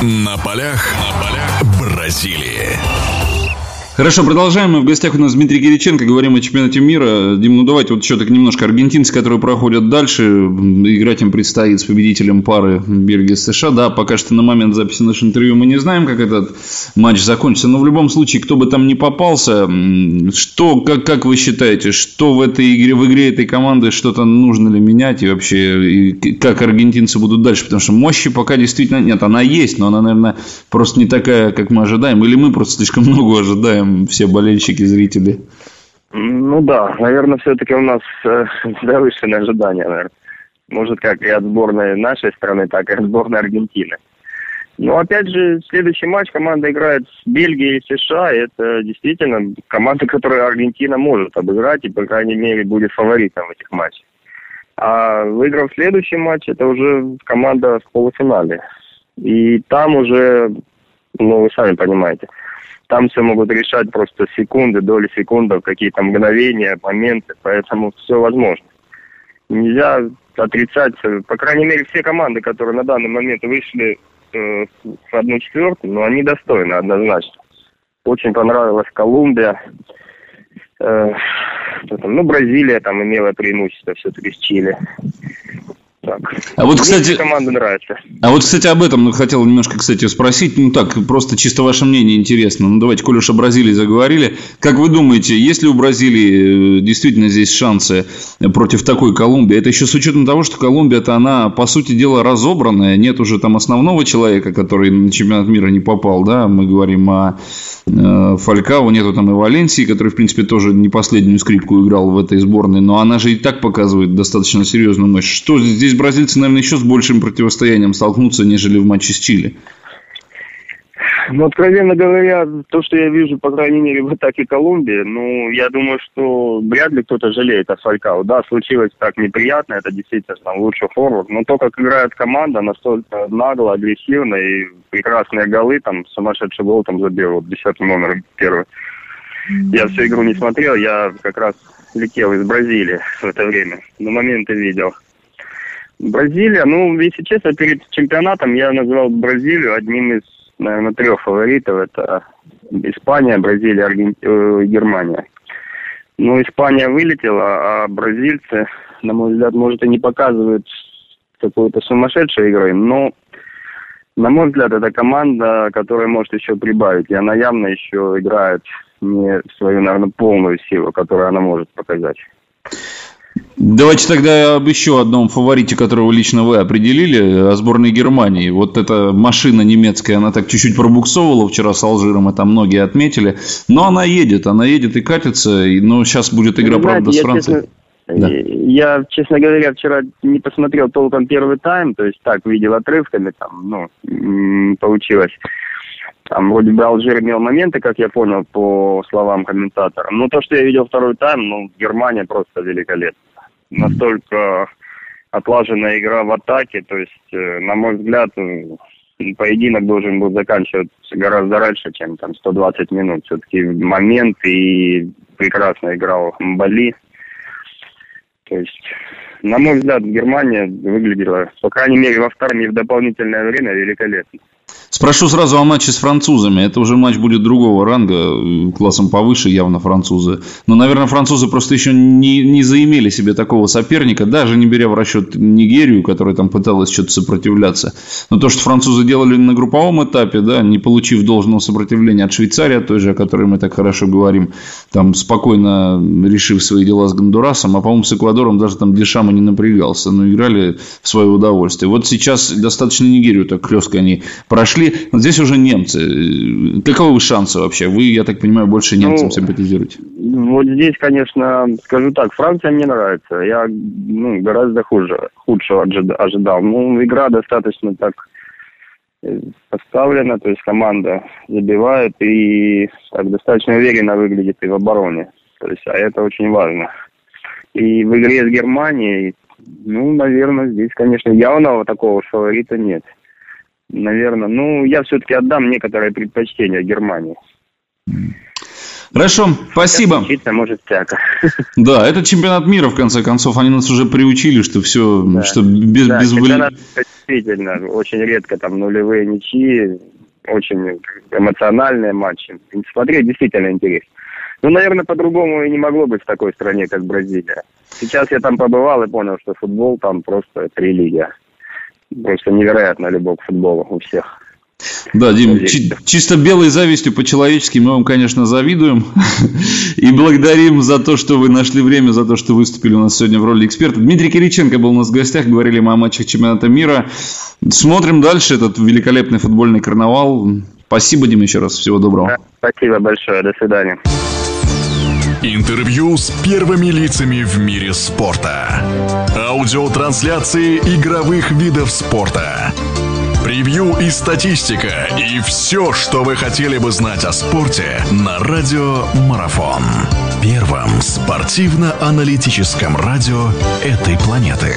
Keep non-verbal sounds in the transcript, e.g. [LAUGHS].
На полях, на полях Бразилии. Хорошо, продолжаем. Мы в гостях у нас Дмитрий Кириченко. Говорим о чемпионате мира. Дим, ну давайте вот еще так немножко аргентинцы, которые проходят дальше. Играть им предстоит с победителем пары Бельгии США. Да, пока что на момент записи нашего интервью мы не знаем, как этот матч закончится. Но в любом случае, кто бы там ни попался, что, как, как вы считаете, что в этой игре, в игре этой команды что-то нужно ли менять и вообще и как аргентинцы будут дальше? Потому что мощи пока действительно нет. Она есть, но она, наверное, просто не такая, как мы ожидаем. Или мы просто слишком [LAUGHS] много ожидаем там все болельщики, зрители? Ну да, наверное, все-таки у нас э, [LAUGHS] завышенные ожидания, наверное. Может, как и от сборной нашей страны, так и от сборной Аргентины. Но опять же, следующий матч команда играет с Бельгией и США. И это действительно команда, которую Аргентина может обыграть и, по крайней мере, будет фаворитом в этих матчах. А выиграв следующий матч, это уже команда в полуфинале. И там уже, ну, вы сами понимаете, там все могут решать просто секунды, доли секундов, какие-то мгновения, моменты, поэтому все возможно. Нельзя отрицать, по крайней мере, все команды, которые на данный момент вышли э, в одну четвертую, но они достойны однозначно. Очень понравилась Колумбия. Э, ну, Бразилия там имела преимущество все-таки с Чили так. А вот, кстати, команда нравится. А вот, кстати, об этом хотел немножко, кстати, спросить. Ну так, просто чисто ваше мнение интересно. Ну давайте, коль уж о Бразилии заговорили. Как вы думаете, есть ли у Бразилии э, действительно здесь шансы против такой Колумбии? Это еще с учетом того, что Колумбия-то она, по сути дела, разобранная. Нет уже там основного человека, который на чемпионат мира не попал, да? Мы говорим о э, Фалькао, нету там и Валенсии, который, в принципе, тоже не последнюю скрипку играл в этой сборной. Но она же и так показывает достаточно серьезную мощь. Что здесь бразильцы, наверное, еще с большим противостоянием столкнутся, нежели в матче с Чили. Ну, откровенно говоря, то, что я вижу, по крайней мере, в атаке Колумбии, ну, я думаю, что вряд ли кто-то жалеет о Фалькао. Да, случилось так неприятно, это действительно там лучший форвард, но то, как играет команда, настолько нагло, агрессивно и прекрасные голы, там, сумасшедший гол там забил, вот, десятый номер первый. Я всю игру не смотрел, я как раз летел из Бразилии в это время, на моменты видел. Бразилия, ну, если честно, перед чемпионатом я назвал Бразилию одним из, наверное, трех фаворитов. Это Испания, Бразилия, Арген... э, Германия. Ну, Испания вылетела, а бразильцы, на мой взгляд, может, и не показывают какой-то сумасшедшей игры, но, на мой взгляд, это команда, которая может еще прибавить. И она явно еще играет не свою, наверное, полную силу, которую она может показать. Давайте тогда об еще одном фаворите, которого лично вы определили, о сборной Германии. Вот эта машина немецкая, она так чуть-чуть пробуксовывала вчера с Алжиром, это многие отметили. Но она едет, она едет и катится, но сейчас будет игра, Знаете, правда, с Францией. Честно... Да. Я, честно говоря, вчера не посмотрел толком первый тайм, то есть так, видел отрывками, там, ну, получилось. Там вроде бы Алжир имел моменты, как я понял, по словам комментатора. Но то, что я видел второй тайм, ну, Германия просто великолепна настолько отлаженная игра в атаке. То есть, э, на мой взгляд, поединок должен был заканчиваться гораздо раньше, чем там 120 минут. Все-таки момент и прекрасно играл Мбали. То есть, на мой взгляд, Германия выглядела, по крайней мере, во втором и в дополнительное время великолепно. Спрошу сразу о матче с французами. Это уже матч будет другого ранга, классом повыше явно французы. Но, наверное, французы просто еще не, не заимели себе такого соперника, даже не беря в расчет Нигерию, которая там пыталась что-то сопротивляться. Но то, что французы делали на групповом этапе, да, не получив должного сопротивления от Швейцарии, той же, о которой мы так хорошо говорим, там спокойно решив свои дела с Гондурасом, а, по-моему, с Эквадором даже там Дешама не напрягался, но играли в свое удовольствие. Вот сейчас достаточно Нигерию так хлестко они прошли пошли. Вот здесь уже немцы. Каковы шансы вообще? Вы, я так понимаю, больше немцам ну, симпатизируете. Вот здесь, конечно, скажу так, Франция мне нравится. Я ну, гораздо хуже, худшего ожидал. Ну, игра достаточно так э, поставлена, то есть команда забивает и так достаточно уверенно выглядит и в обороне. То есть, а это очень важно. И в игре с Германией, ну, наверное, здесь, конечно, явного такого фаворита нет наверное. Ну, я все-таки отдам некоторое предпочтение Германии. Хорошо, спасибо. Учиться может всяко. [LAUGHS] Да, это чемпионат мира, в конце концов. Они нас уже приучили, что все, да. что без, да, без чемпионат действительно очень редко там нулевые ничьи, очень эмоциональные матчи. Смотреть действительно интересно. Ну, наверное, по-другому и не могло быть в такой стране, как Бразилия. Сейчас я там побывал и понял, что футбол там просто религия. Просто невероятная любовь к футболу у всех. Да, Дим, чи- чисто белой завистью по-человечески мы вам, конечно, завидуем [LAUGHS] и благодарим за то, что вы нашли время, за то, что выступили у нас сегодня в роли эксперта. Дмитрий Кириченко был у нас в гостях, говорили мы о матчах чемпионата мира. Смотрим дальше этот великолепный футбольный карнавал. Спасибо, Дим, еще раз. Всего доброго. Да, спасибо большое. До свидания. Интервью с первыми лицами в мире спорта. Аудиотрансляции игровых видов спорта. Превью и статистика. И все, что вы хотели бы знать о спорте на Радио Марафон. Первом спортивно-аналитическом радио этой планеты.